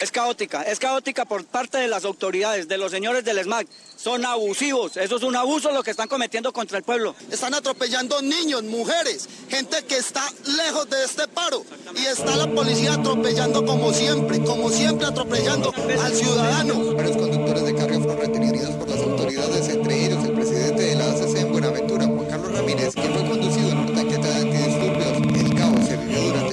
Es, caótica, es caótica por parte de las autoridades, de los señores del SMAC. Son abusivos, eso es un abuso lo que están cometiendo contra el pueblo. Están atropellando niños, mujeres, gente que está lejos de este paro. Y está la policía atropellando como siempre, como siempre atropellando al ciudadano. Varios conductores de carga fueron retenidos por las autoridades, entre ellos el presidente de la ACC en Buenaventura, Juan Carlos Ramírez, quien fue conducido en una tanqueta de antidisturbios. El caos se vivió durante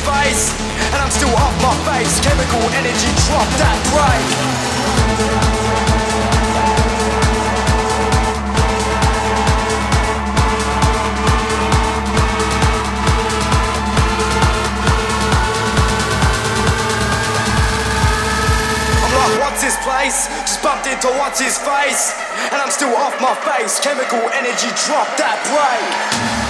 space And I'm still off my face Chemical energy, drop that break what's his place? Just bumped into what's his face, and I'm still off my face. Chemical energy, drop that break.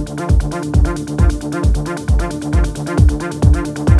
Thank you.